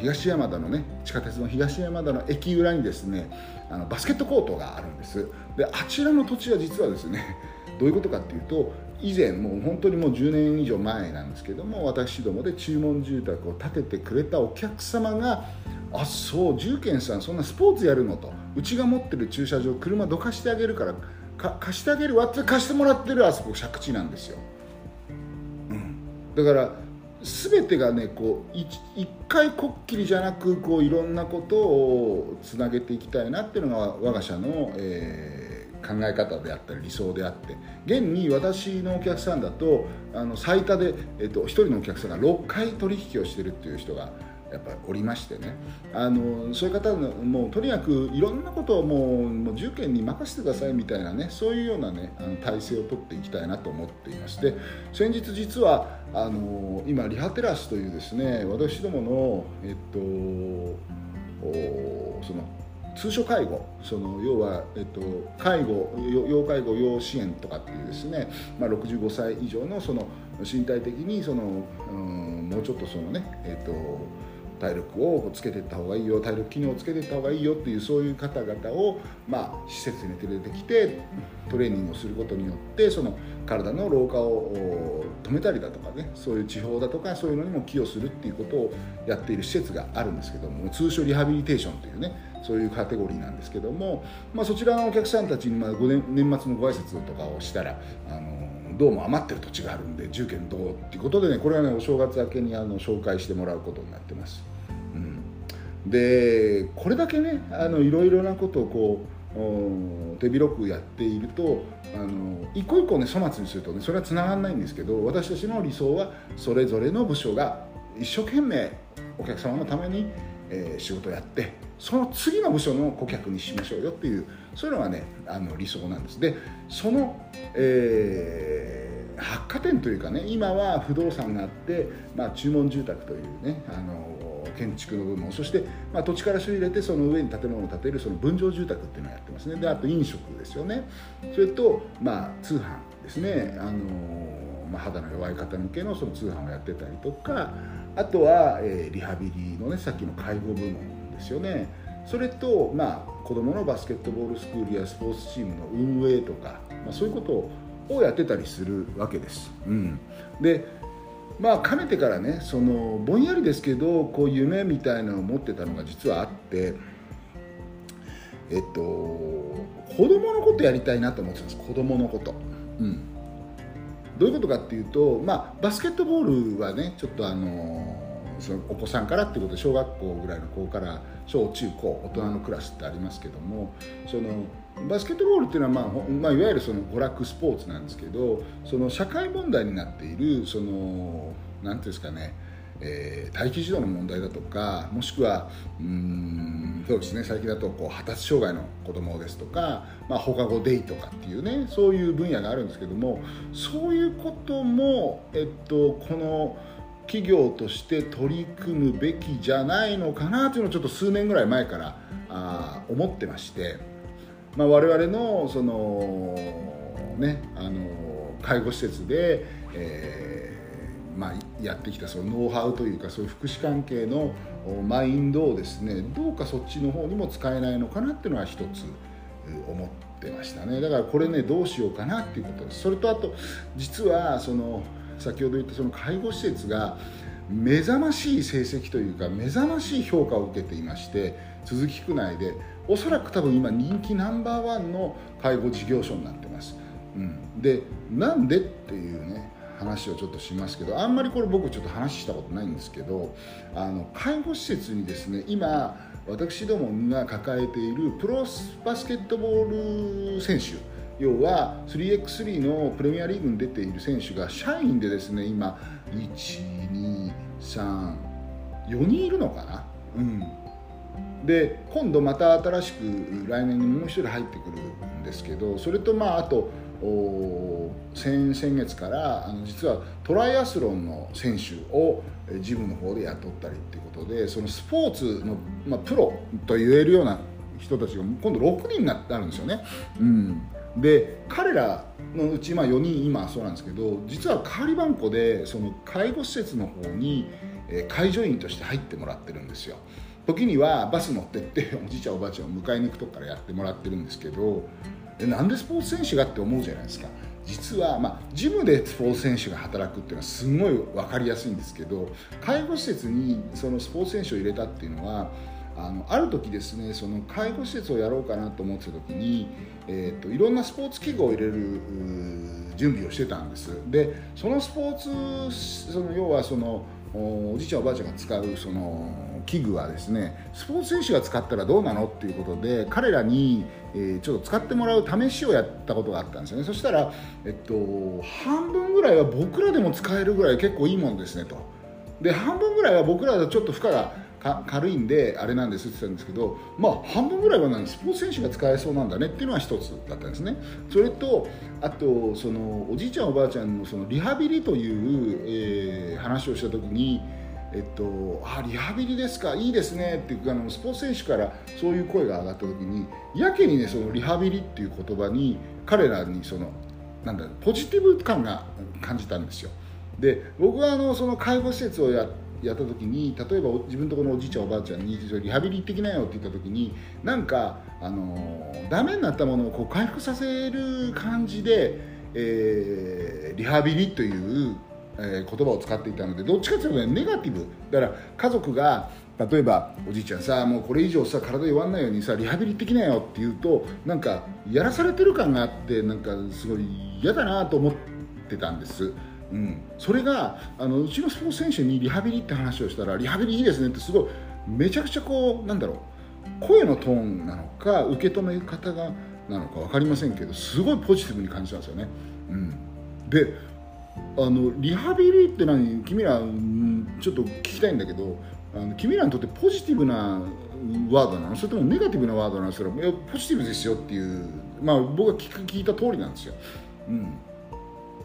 東山田のね地下鉄の東山田の駅裏にですねあのバスケットコートがあるんです。であちらの土地は実はですねどういうことかっていうと以前もう本当にもう10年以上前なんですけども私どもで注文住宅を建ててくれたお客様があそう重建さんそんなスポーツやるのとうちが持ってる駐車場車どかしてあげるから貸してあげるわって貸してもらってるあそこ借地なんですよ、うん、だから全てがねこう一回こっきりじゃなくこういろんなことをつなげていきたいなっていうのが我が社の、えー考え方であったり理想であって現に私のお客さんだとあの最多で、えっと、1人のお客さんが6回取引をしてるっていう人がやっぱりおりましてね。あのそういう方もうとにかくいろんなことをもうもう重点に任せてくださいみたいなねそういうようなねあの体制をとっていきたいなと思っていまして先日実はあの今リハテラスというですね私どものえっとその通所介護。その要は、えっと、介護要介護要支援とかっていうですね、まあ、65歳以上のその身体的にその、うん、もうちょっとそのね、えっと体力をつけていった方がいいよ体力機能をつけていった方がいいよっていうそういう方々を、まあ、施設に連れてきてトレーニングをすることによってその体の老化を止めたりだとかねそういう地方だとかそういうのにも寄与するっていうことをやっている施設があるんですけども通称リハビリテーションというねそういうカテゴリーなんですけども、まあ、そちらのお客さんたちにまあ年年末のご挨拶とかをしたらあのどうも余ってる土地があるんで住建どうっていうことでねこれはねお正月明けにあの紹介してもらうことになってます。うん、でこれだけねあのいろいろなことをこう手広くやっているとあの一個一個ね粗末にするとねそれはつながらないんですけど私たちの理想はそれぞれの部署が一生懸命お客様のために、えー、仕事をやってその次の部署の顧客にしましょうよっていうそういうのがねあの理想なんです。でその、えー、発火点というかね今は不動産があって、まあ、注文住宅というねあの建築の部門。そして、まあ、土地から収入入れてその上に建物を建てるその分譲住宅っていうのをやってますね。であと飲食ですよね。それと、まあ、通販ですね。あの、まあ、肌の弱い方向けのその通販をやってたりとかあとは、えー、リハビリのねさっきの介護部門。ですよねそれと、まあ、子どものバスケットボールスクールやスポーツチームの運営とか、まあ、そういうことをやってたりするわけです。うん、でまあかねてからねそのぼんやりですけどこう夢みたいなのを持ってたのが実はあってえっと子供のことやりたいなと思ってたんです子供のこと。うんどういうことかっていうと、まあ、バスケットボールはねちょっとあのそのお子さんからっていうことで小学校ぐらいの子から小中高大人のクラスってありますけどもそのバスケットボールっていうのは、まあまあ、いわゆるその娯楽スポーツなんですけどその社会問題になっているそのなんていうんですかねえー、待機児童の問題だとかもしくはうんそうですね最近だとこう発達障害の子どもですとか、まあ、放課後デイとかっていうねそういう分野があるんですけどもそういうことも、えっと、この企業として取り組むべきじゃないのかなというのをちょっと数年ぐらい前からあ思ってまして、まあ、我々のその、ね、あの介護施設で、えーまあ、やってきたそのノウハウというかそういう福祉関係のマインドをですねどうかそっちの方にも使えないのかなっていうのは一つ思ってましたね。だからこれねどうしようかなっていうことです。それとあと実はその先ほど言ったその介護施設が目覚ましい成績というか目覚ましい評価を受けていまして鈴木区内でおそらく多分今人気ナンバーワンの介護事業所になってます、うん、でなんでっていうね話をちょっとしますけどあんまりこれ僕ちょっと話したことないんですけどあの介護施設にですね今私どもが抱えているプロバスケットボール選手要は 3x3 のプレミアリーグに出ている選手が社員でですね今1234人いるのかな、うん、で今度また新しく来年にもう1人入ってくるんですけどそれとまああと先先月からあの実はトライアスロンの選手をジムの方で雇ったりっていうことでそのスポーツの、まあ、プロと言えるような人たちが今度6人になるんですよね。うん。で彼らのうちまあ4人今そうなんですけど実は代わり番号でその介護施設の方に介助員として入ってもらってるんですよ。時にはバス乗ってっておじいちゃんおばあちゃんを迎えに行くとこからやってもらってるんですけどなんでスポーツ選手がって思うじゃないですか。実は、まあ、ジムでスポーツ選手が働くっていうのはすごい分かりやすいんですけど介護施設にそのスポーツ選手を入れたっていうのはあのある時ですねその介護施設をやろうかなと思ってた時に、えーと、いろんなスポーツ器具を入れる準備をしてたんです。でそのスポーツその要はそのおじいちゃんおばあちゃんが使うその器具はですねスポーツ選手が使ったらどうなのっていうことで彼らに、えー、ちょっと使ってもらう試しをやったことがあったんですよね。そしたら、えっと、半分ぐらいは僕らでも使えるぐらい結構いいもんですねと。で半分ぐらいは僕らだとちょっと負荷が軽いんであれなんですって言ったんですけど、まあ、半分ぐらいは何スポーツ選手が使えそうなんだねっていうのは一つだったんですね。それとあとそのおじいちゃんおばあちゃんのそのリハビリという、えー、話をした時にえっと、あリハビリですかいいですねっていうあのスポーツ選手からそういう声が上がった時にやけにねそのリハビリっていう言葉に彼らにそのなんだポジティブ感が感じたんですよ。で僕はあのその介護施設をややった時に例えば自分とこのおじいちゃんおばあちゃんにリハビリ行ってきなよって言った時になんかあのダメになったものをこう回復させる感じで、えー、リハビリという、えー、言葉を使っていたのでどっちかというと、ネガティブ。だから家族が例えばおじいちゃんさもうこれ以上さ体弱んないようにさリハビリできなよって言うとなんかやらされてる感があってなんかすごい嫌だなと思ってたんです。うん、それがあのうちのスポーツ選手にリハビリって話をしたらリハビリいいですねってすごいめちゃくちゃこうなんだろう声のトーンなのか受け止め方がなのか分かりませんけどすごいポジティブに感じたんですよね。うん、であのリハビリって何？君ら、うん、ちょっと聞きたいんだけどあの君らにとってポジティブなワードなの？それともネガティブなワードなの？それはポジティブですよっていう、まあ、僕が聞聞いた通りなんですよ。う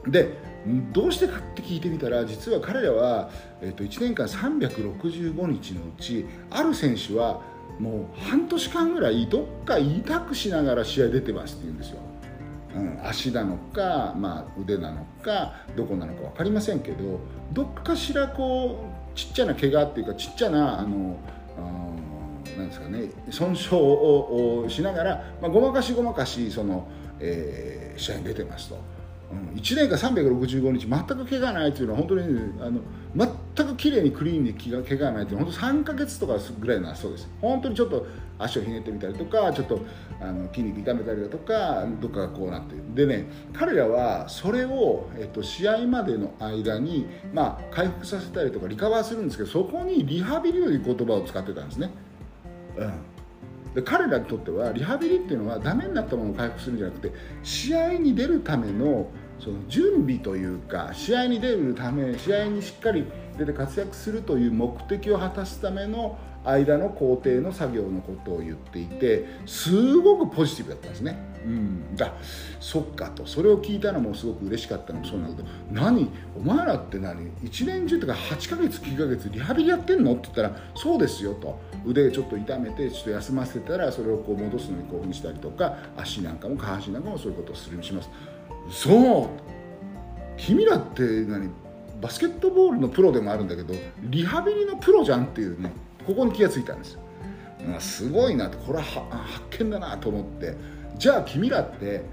ん、でどうしてかって聞いてみたら実は彼らは、えー、と1年間365日のうちある選手はもう半年間ぐらいどっか痛くしながら試合出てますって言うんですよ、うん、足なのか、まあ、腕なのかどこなのか分かりませんけどどっかしらこうちっちゃな怪我っていうかちっちゃなあのなんですかね損傷をしながら、まあ、ごまかしごまかしその、えー、試合に出てますと。うん、1年間365日全く怪我ないっていうのは本当に、ね、あの全く綺麗にクリーンに怪我がないっていうのは本当3か月とかぐらいなそうです。本当にちょっと足をひねってみたりとかちょっとあの筋肉痛めたりだとかどっかがこうなってでね彼らはそれを、えっと、試合までの間に、まあ、回復させたりとかリカバーするんですけどそこにリハビリという言葉を使ってたんですね。うん。で彼らにとってはリハビリっていうのはダメになったものを回復するんじゃなくて試合に出るためのその準備というか試合に出るため試合にしっかり出て活躍するという目的を果たすための間の工程の作業のことを言っていてすごくポジティブだったんですね。うん、だそっかと。それを聞いたのもすごく嬉しかったのもそうなんだけど何お前らって何？1年中とか8ヶ月9ヶ月リハビリやってんの？って言ったらそうですよと。腕ちょっと痛めてちょっと休ませたらそれをこう戻すのにこういうふうにしたりとか足なんかも下半身なんかもそういうことをするようにします。そう。君らって何？バスケットボールのプロでもあるんだけどリハビリのプロじゃんっていうねここに気がついたんですよ、うん、すごいなって。これは発見だなと思って。じゃあ君らって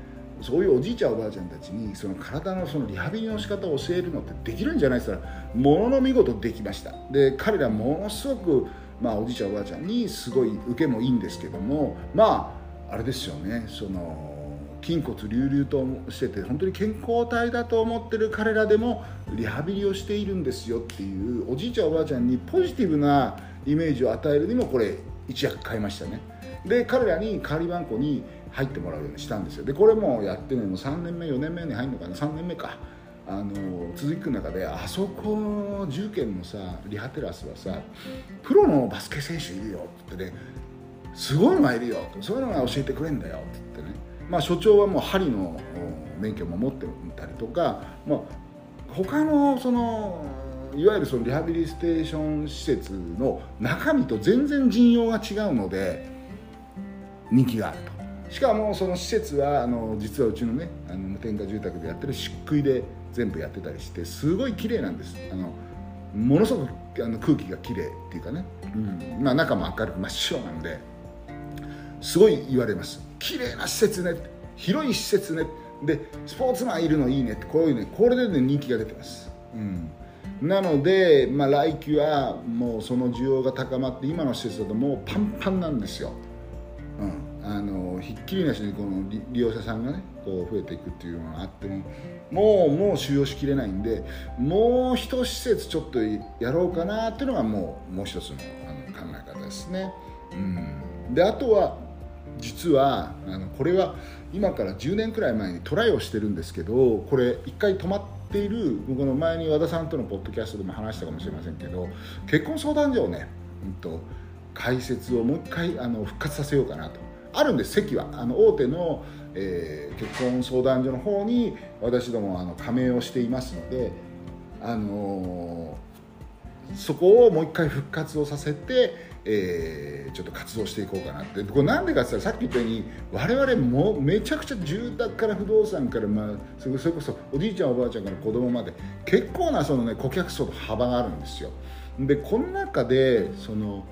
そういうおじいちゃんおばあちゃんたちにその体のそのリハビリの仕方を教えるのってできるんじゃない？ですかものの見事できました。で彼らものすごく、まあ、おじいちゃんおばあちゃんにすごい受けもいいんですけどもまああれですよね。その筋骨隆々としてて本当に健康体だと思ってる彼らでもリハビリをしているんですよっていうおじいちゃんおばあちゃんにポジティブなイメージを与えるにもこれ一役買いましたね。で彼らに代わり番号に入ってもらうようにしたんですよ。でこれもやってねも3年目4年目に入るのかな？3年目か。あの続く中であそこの重県のさリハテラスはさプロのバスケ選手いるよって言ってね。すごいのがいるよそういうのが教えてくれんだよって言ってね。まあ、所長はもう針の免許も持ってたりとか、まあ、他のそのいわゆるそのリハビリステーション施設の中身と全然陣容が違うので人気があると。しかもその施設はあの実はうちのねあの無添加住宅でやってる漆喰で全部やってたりしてすごい綺麗なんです。あのものすごくあの空気が綺麗っていうかね、うん。まあ、中も明るく真っ白なんですごい言われます。綺麗な施設ね。広い施設ね。でスポーツマンいるのいいね。ってこういうねこれでね人気が出てます、うん、なので、まあ、来季はもうその需要が高まって今の施設だともうパンパンなんですよ、うん、あのひっきりなしにこの利用者さんがねこう増えていくっていうのがあってももうもう収容しきれないんでもう一施設ちょっとやろうかなっていうのがもうもう一つのあの考え方ですね、うん、であとは実はあのこれは今から10年くらい前にトライをしてるんですけどこれ一回止まっている僕の前に和田さんとのポッドキャストでも話したかもしれませんけど結婚相談所をね、うんと、開設をもう一回あの復活させようかなと。あるんです席は。あの大手の、えー、結婚相談所の方に私どもあの加盟をしていますのであのー、そこをもう一回復活をさせてえー、ちょっと活動していこうかなって。これなんでかって言ったらさっき言ったように我々もめちゃくちゃ住宅から不動産から、まあ、それこそおじいちゃんおばあちゃんから子供まで結構なその、ね、顧客層と幅があるんですよ。でこの中でその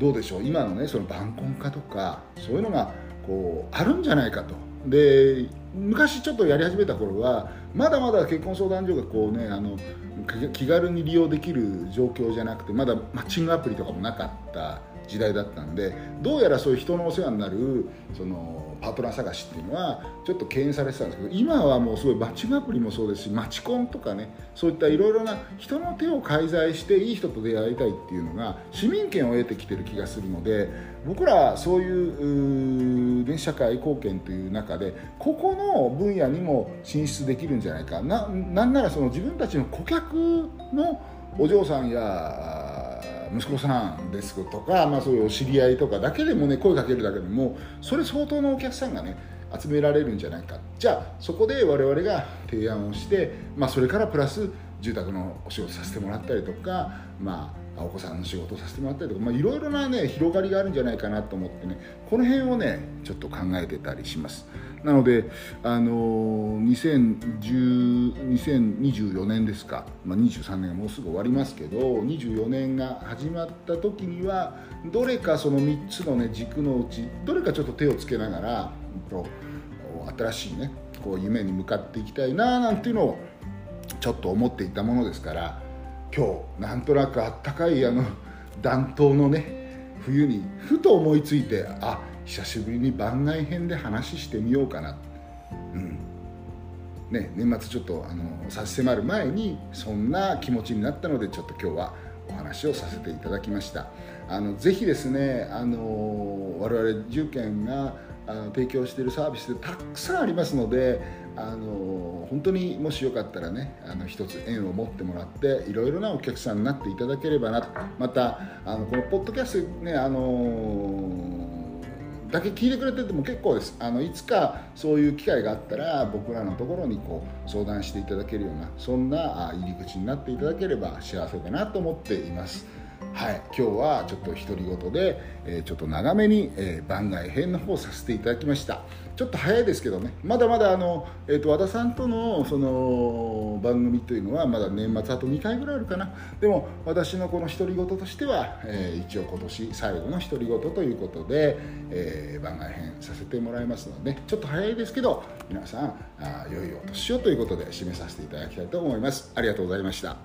どうでしょう？今のねその晩婚化とかそういうのがこうあるんじゃないかと。で昔ちょっとやり始めた頃はまだまだ結婚相談所がこうねあの気軽に利用できる状況じゃなくてまだマッチングアプリとかもなかった時代だったんでどうやらそういう人のお世話になるそのパートナー探しっていうのはちょっと敬遠されてたんですけど今はもうすごいマッチングアプリもそうですしマチコンとかねそういったいろいろな人の手を介在していい人と出会いたいっていうのが市民権を得てきてる気がするので僕らそういうう社会貢献という中でここの分野にも進出できるんじゃないか。ななんならその自分たちの顧客のお嬢さんや息子さんですとか、まあ、そういうお知り合いとかだけでもね声かけるだけでもそれ相当のお客さんがね集められるんじゃないか。じゃあそこで我々が提案をして、まあ、それからプラス住宅のお仕事させてもらったりとか、まあ、お子さんの仕事させてもらったりとか、まあ、いろいろなね広がりがあるんじゃないかなと思ってねこの辺をねちょっと考えてたりします。なのであの2024年ですか、まあ、23年がもうすぐ終わりますけど24年が始まった時にはどれかその3つのね軸のうちどれかちょっと手をつけながら新しいねこう夢に向かっていきたいななんていうのをちょっと思っていたものですから今日なんとなくあったかいあの暖冬のね冬にふと思いついてあ久しぶりに番外編で話してみようかな、うん。ね、年末ちょっとあの差し迫る前にそんな気持ちになったのでちょっと今日はお話をさせていただきました。あのぜひですねあの我々重県が提供しているサービスでたくさんありますのであの本当にもしよかったらねあの一つ縁を持ってもらっていろいろなお客さんになっていただければなと。またあのこのポッドキャストねあのだけ聞いてくれてても結構です。あのいつかそういう機会があったら僕らのところにこう相談していただけるようなそんな入り口になっていただければ幸せだなと思っています。はい、今日はちょっと独り言で、えー、ちょっと長めに、えー、番外編の方させていただきました。ちょっと早いですけどね。まだまだあの、えーと、和田さんとのその番組というのはまだ年末あと2回ぐらいあるかな。でも私のこの独り言としては、えー、一応今年最後の独り言ということで、えー、番外編させてもらいますのでちょっと早いですけど皆さんあ良いお年をということで締めさせていただきたいと思います。ありがとうございました。